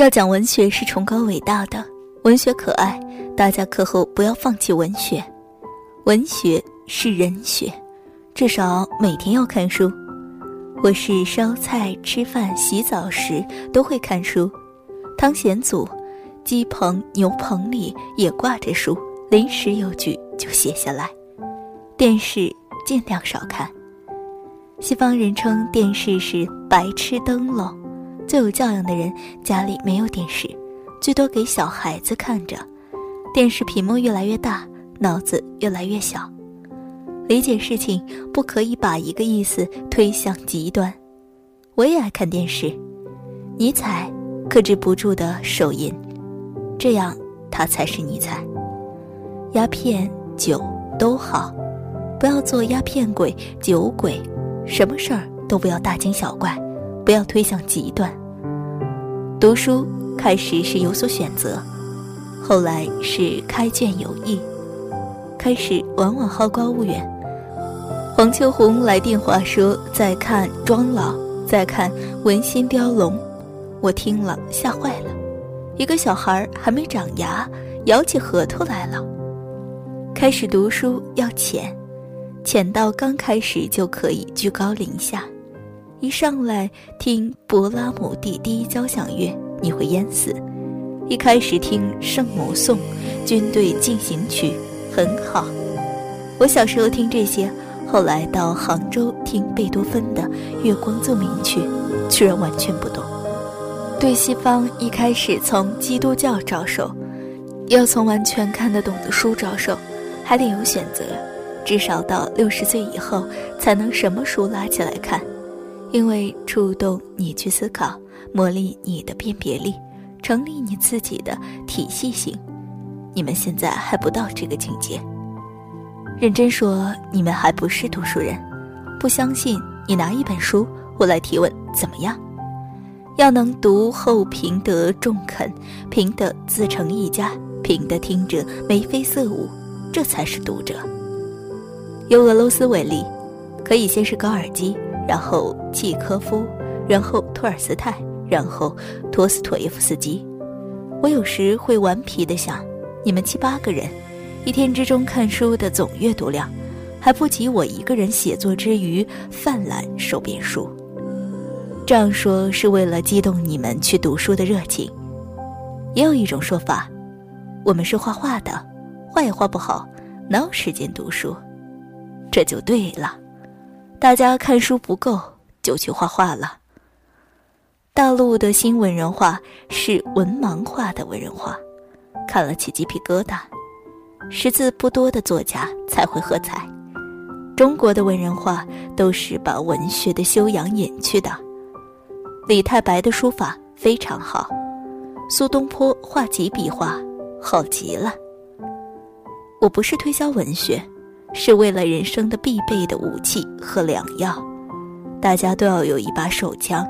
要讲文学是崇高伟大的，文学可爱，大家课后不要放弃文学。文学是人学，至少每天要看书。我是烧菜、吃饭、洗澡时都会看书。汤显祖，鸡棚、牛棚里也挂着书，临时有句就写下来。电视尽量少看。西方人称电视是白痴灯笼。最有教养的人家里没有电视，最多给小孩子看着。电视屏幕越来越大，脑子越来越小。理解事情不可以把一个意思推向极端。我也爱看电视，尼采克制不住的手淫，这样他才是尼采。鸦片、酒都好，不要做鸦片鬼、酒鬼，什么事儿都不要大惊小怪，不要推向极端。读书开始是有所选择，后来是开卷有益。开始往往好高骛远。黄秋红来电话说在看《庄老》，在看《文心雕龙》，我听了吓坏了。一个小孩还没长牙，咬起核桃来了。开始读书要浅，浅到刚开始就可以居高临下。一上来听勃拉姆第第一交响乐，你会淹死；一开始听圣母颂、军队进行曲，很好。我小时候听这些，后来到杭州听贝多芬的《月光奏鸣曲》，居然完全不懂。对西方一开始从基督教着手，要从完全看得懂的书着手，还得有选择，至少到六十岁以后才能什么书拉起来看。因为触动你去思考，磨砺你的辨别力，成立你自己的体系性。你们现在还不到这个境界。认真说，你们还不是读书人。不相信，你拿一本书，我来提问，怎么样？要能读后平得中肯，平得自成一家，平得听者眉飞色舞，这才是读者。由俄罗斯为例，可以先是高尔基。然后契科夫，然后托尔斯泰，然后托斯妥耶夫斯基。我有时会顽皮地想，你们七八个人，一天之中看书的总阅读量，还不及我一个人写作之余泛滥手边书。这样说是为了激动你们去读书的热情。也有一种说法，我们是画画的，画也画不好，哪有时间读书？这就对了。大家看书不够，就去画画了。大陆的新文人画是文盲画的文人画，看了起鸡皮疙瘩。识字不多的作家才会喝彩。中国的文人画都是把文学的修养隐去的。李太白的书法非常好，苏东坡画几笔画好极了。我不是推销文学。是为了人生的必备的武器和良药，大家都要有一把手枪，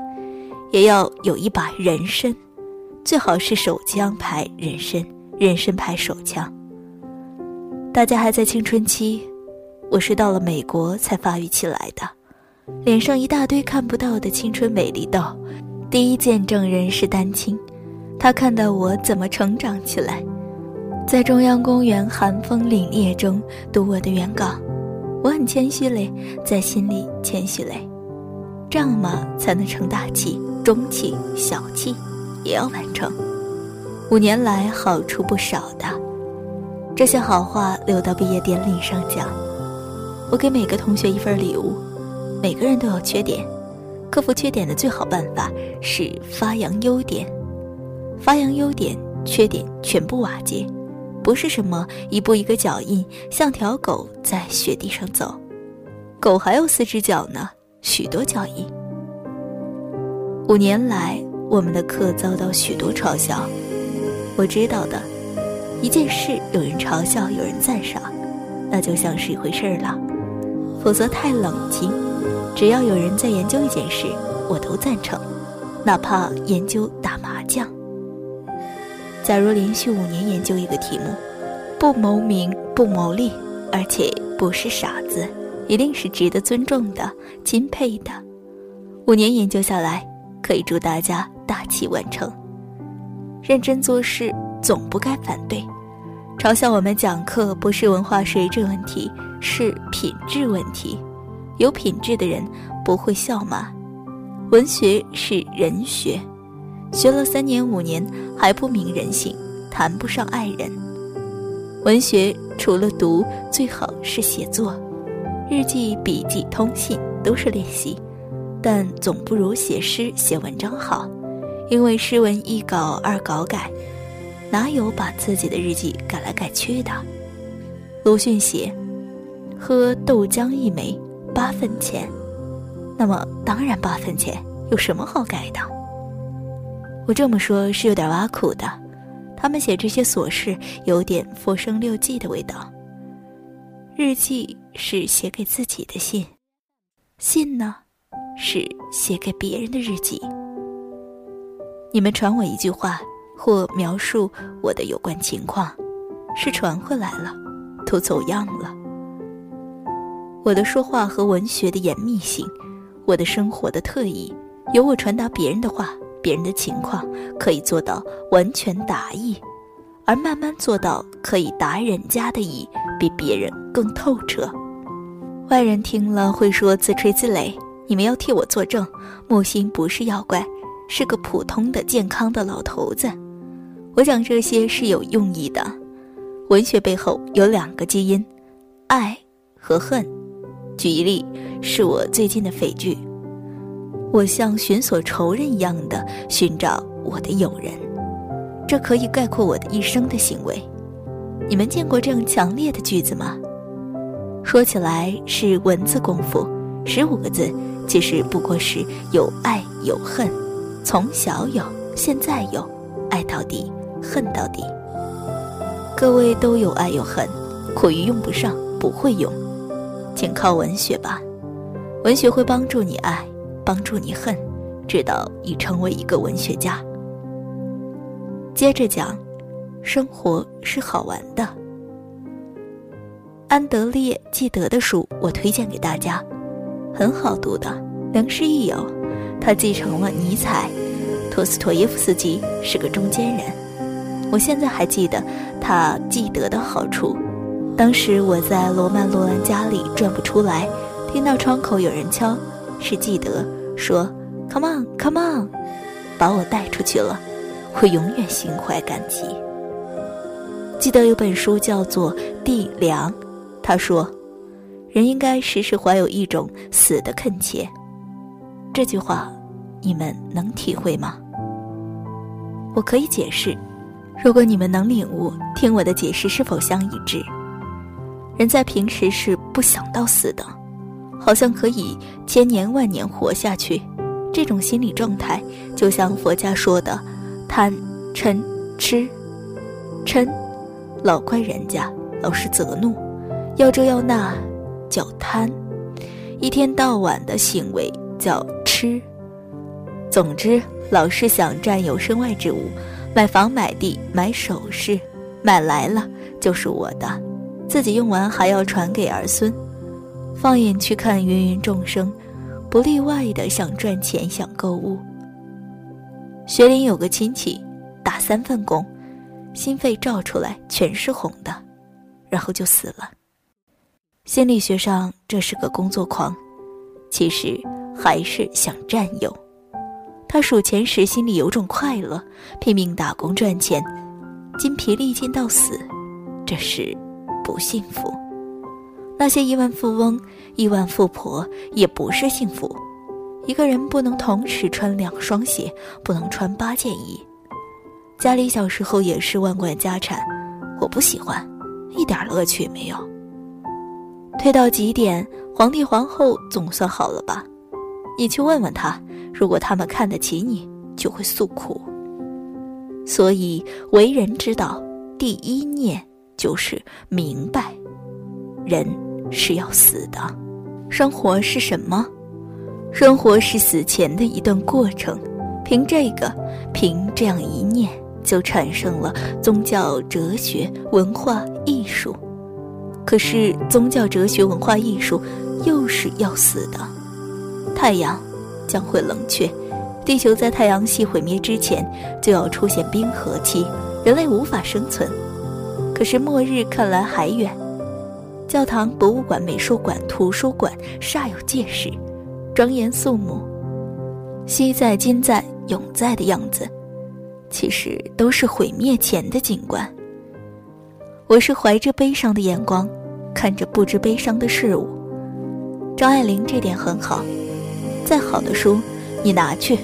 也要有一把人参，最好是手枪排人参，人参排手枪。大家还在青春期，我是到了美国才发育起来的，脸上一大堆看不到的青春美丽痘。第一见证人是丹青，他看到我怎么成长起来。在中央公园寒风凛冽中读我的原稿，我很谦虚嘞，在心里谦虚嘞，这样嘛才能成大器、中器、小器，也要完成。五年来好处不少的，这些好话留到毕业典礼上讲。我给每个同学一份礼物，每个人都有缺点，克服缺点的最好办法是发扬优点，发扬优点，缺点全部瓦解。不是什么一步一个脚印，像条狗在雪地上走，狗还有四只脚呢，许多脚印。五年来，我们的课遭到许多嘲笑。我知道的，一件事有人嘲笑，有人赞赏，那就像是一回事儿了。否则太冷清。只要有人在研究一件事，我都赞成，哪怕研究打麻将。假如连续五年研究一个题目，不谋名不谋利，而且不是傻子，一定是值得尊重的、钦佩的。五年研究下来，可以祝大家大器晚成。认真做事总不该反对。嘲笑我们讲课不是文化水准问题，是品质问题。有品质的人不会笑骂。文学是人学，学了三年五年还不明人性，谈不上爱人。文学除了读，最好是写作，日记、笔记、通信都是练习，但总不如写诗、写文章好，因为诗文一稿二稿改。哪有把自己的日记改来改去的？鲁迅写：“喝豆浆一枚八分钱。”那么当然八分钱，有什么好改的？我这么说，是有点挖苦的。他们写这些琐事，有点《佛生六记》的味道。日记是写给自己的信，信呢，是写给别人的日记。你们传我一句话。或描述我的有关情况，是传回来了，都走样了。我的说话和文学的严密性，我的生活的特异，由我传达别人的话，别人的情况，可以做到完全达意，而慢慢做到可以达人家的意，比别人更透彻。外人听了会说自吹自擂，你们要替我作证，木心不是妖怪，是个普通的健康的老头子。我讲这些是有用意的，文学背后有两个基因，爱和恨。举一例，是我最近的匪剧，我像寻索仇人一样的寻找我的友人，这可以概括我的一生的行为。你们见过这样强烈的句子吗？说起来是文字功夫，十五个字，其实不过是有爱有恨，从小有，现在有，爱到底。恨到底。各位都有爱有恨，苦于用不上，不会用，请靠文学吧。文学会帮助你爱，帮助你恨，直到你成为一个文学家。接着讲，生活是好玩的。安德烈·纪德的书我推荐给大家，很好读的，良师益友。他继承了尼采，托斯托耶夫斯基是个中间人。我现在还记得他记得的好处。当时我在罗曼·罗兰家里转不出来，听到窗口有人敲，是记得说 “Come on, come on”，把我带出去了。我永远心怀感激。记得有本书叫做《地凉》，他说：“人应该时时怀有一种死的恳切。”这句话，你们能体会吗？我可以解释。如果你们能领悟，听我的解释是否相一致？人在平时是不想到死的，好像可以千年万年活下去。这种心理状态，就像佛家说的“贪、嗔、痴”。嗔，老怪人家，老是责怒，要这要那，叫贪；一天到晚的行为叫痴。总之，老是想占有身外之物。买房买地买首饰，买来了就是我的，自己用完还要传给儿孙。放眼去看芸芸众生，不例外的想赚钱想购物。学林有个亲戚，打三份工，心肺照出来全是红的，然后就死了。心理学上这是个工作狂，其实还是想占有。他数钱时心里有种快乐，拼命打工赚钱，筋疲力尽到死，这是不幸福。那些亿万富翁、亿万富婆也不是幸福。一个人不能同时穿两双鞋，不能穿八件衣。家里小时候也是万贯家产，我不喜欢，一点乐趣也没有。推到极点，皇帝皇后总算好了吧？你去问问他。如果他们看得起你，就会诉苦。所以为人之道，第一念就是明白，人是要死的。生活是什么？生活是死前的一段过程。凭这个，凭这样一念，就产生了宗教、哲学、文化艺术。可是宗教、哲学、文化艺术，又是要死的。太阳。将会冷却，地球在太阳系毁灭之前就要出现冰河期，人类无法生存。可是末日看来还远。教堂、博物馆、美术馆、图书馆煞有介事，庄严肃穆，昔在、今在、永在的样子，其实都是毁灭前的景观。我是怀着悲伤的眼光，看着不知悲伤的事物。张爱玲这点很好，再好的书，你拿去，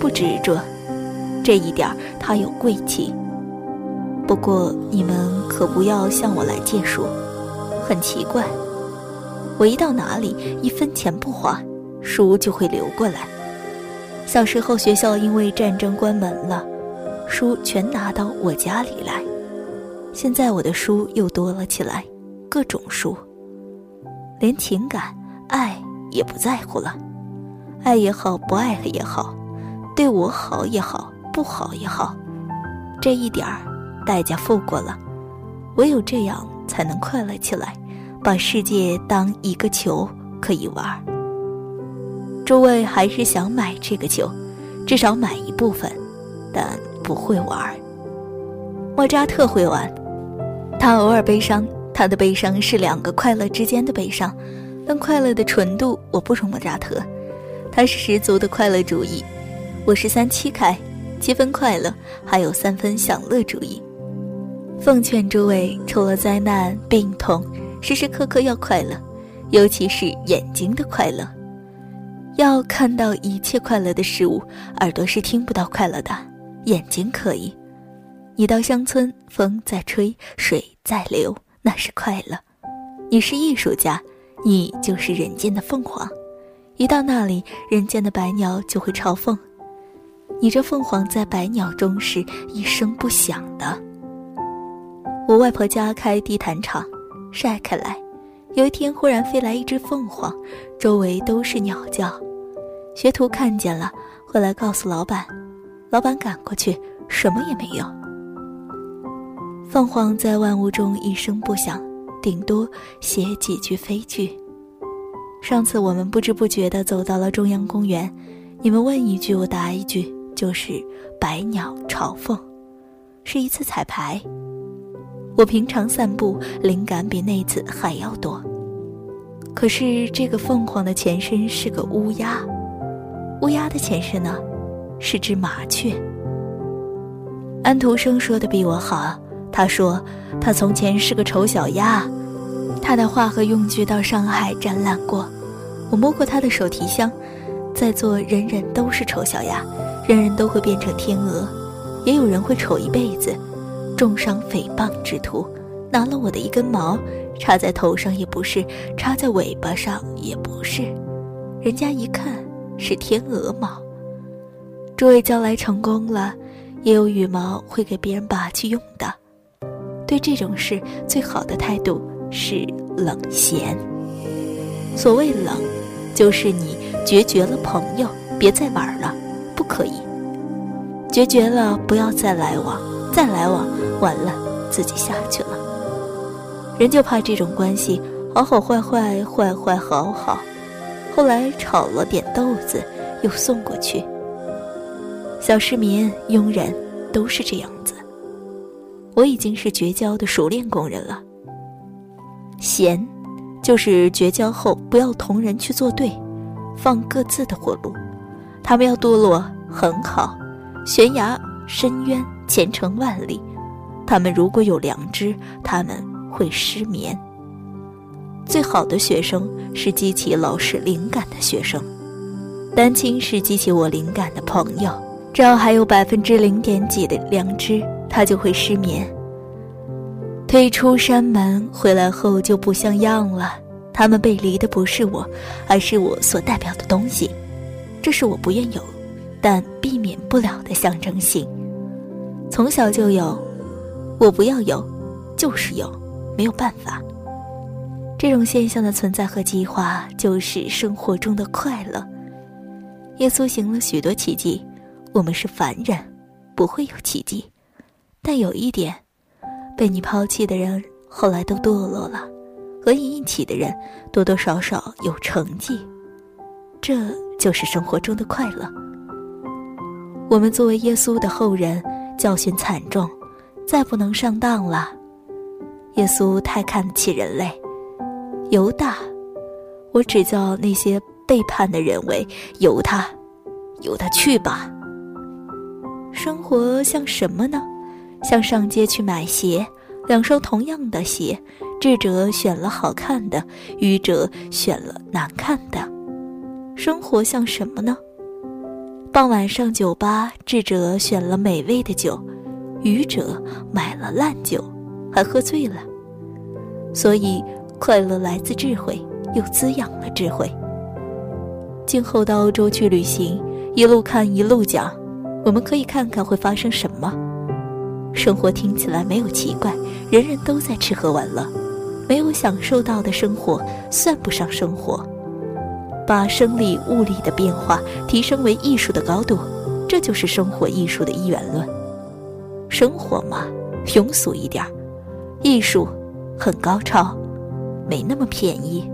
不执着，这一点她有贵气。不过你们可不要向我来借书。很奇怪，我一到哪里，一分钱不花，书就会流过来。小时候学校因为战争关门了，书全拿到我家里来。现在我的书又多了起来，各种书，连情感、爱也不在乎了。爱也好，不爱了也好，对我好也好，不好也好，这一点儿代价付过了，唯有这样。才能快乐起来，把世界当一个球可以玩。诸位还是想买这个球，至少买一部分，但不会玩。莫扎特会玩，他偶尔悲伤，他的悲伤是两个快乐之间的悲伤，但快乐的纯度我不如莫扎特，他是十足的快乐主义，我是三七开，七分快乐，还有三分享乐主义。奉劝诸位，除了灾难、病痛，时时刻刻要快乐，尤其是眼睛的快乐。要看到一切快乐的事物，耳朵是听不到快乐的，眼睛可以。你到乡村，风在吹，水在流，那是快乐。你是艺术家，你就是人间的凤凰。一到那里，人间的百鸟就会朝凤。你这凤凰在百鸟中是一声不响的。我外婆家开地毯厂，晒开来。有一天，忽然飞来一只凤凰，周围都是鸟叫。学徒看见了，回来告诉老板，老板赶过去，什么也没有。凤凰在万物中一声不响，顶多写几句飞句。上次我们不知不觉地走到了中央公园，你们问一句，我答一句，就是百鸟朝凤，是一次彩排。我平常散步灵感比那次还要多，可是这个凤凰的前身是个乌鸦，乌鸦的前身呢，是只麻雀。安徒生说的比我好，他说他从前是个丑小鸭，他的画和用具到上海展览过，我摸过他的手提箱，在座人人都是丑小鸭，人人都会变成天鹅，也有人会丑一辈子。重伤诽谤之徒，拿了我的一根毛，插在头上也不是，插在尾巴上也不是，人家一看是天鹅毛。诸位将来成功了，也有羽毛会给别人拔去用的。对这种事，最好的态度是冷闲。所谓冷，就是你决绝了朋友，别再玩了，不可以。决绝了，不要再来往。再来往，完了自己下去了。人就怕这种关系，好好坏坏，坏坏好好，后来炒了点豆子，又送过去。小市民、佣人都是这样子。我已经是绝交的熟练工人了。闲，就是绝交后不要同人去作对，放各自的活路。他们要堕落很好，悬崖深渊。前程万里，他们如果有良知，他们会失眠。最好的学生是激起老师灵感的学生，丹青是激起我灵感的朋友。只要还有百分之零点几的良知，他就会失眠。退出山门回来后就不像样了。他们背离的不是我，而是我所代表的东西。这是我不愿有，但避免不了的象征性。从小就有，我不要有，就是有，没有办法。这种现象的存在和计划，就是生活中的快乐。耶稣行了许多奇迹，我们是凡人，不会有奇迹。但有一点，被你抛弃的人后来都堕落了，和你一起的人多多少少有成绩，这就是生活中的快乐。我们作为耶稣的后人，教训惨重，再不能上当了。耶稣太看得起人类，犹大，我只叫那些背叛的人为由他，由他去吧。生活像什么呢？像上街去买鞋，两双同样的鞋，智者选了好看的，愚者选了难看的。生活像什么呢？傍晚上酒吧，智者选了美味的酒，愚者买了烂酒，还喝醉了。所以，快乐来自智慧，又滋养了智慧。今后到欧洲去旅行，一路看一路讲，我们可以看看会发生什么。生活听起来没有奇怪，人人都在吃喝玩乐，没有享受到的生活算不上生活。把生理物理的变化提升为艺术的高度，这就是生活艺术的一元论。生活嘛，庸俗一点儿；艺术，很高超，没那么便宜。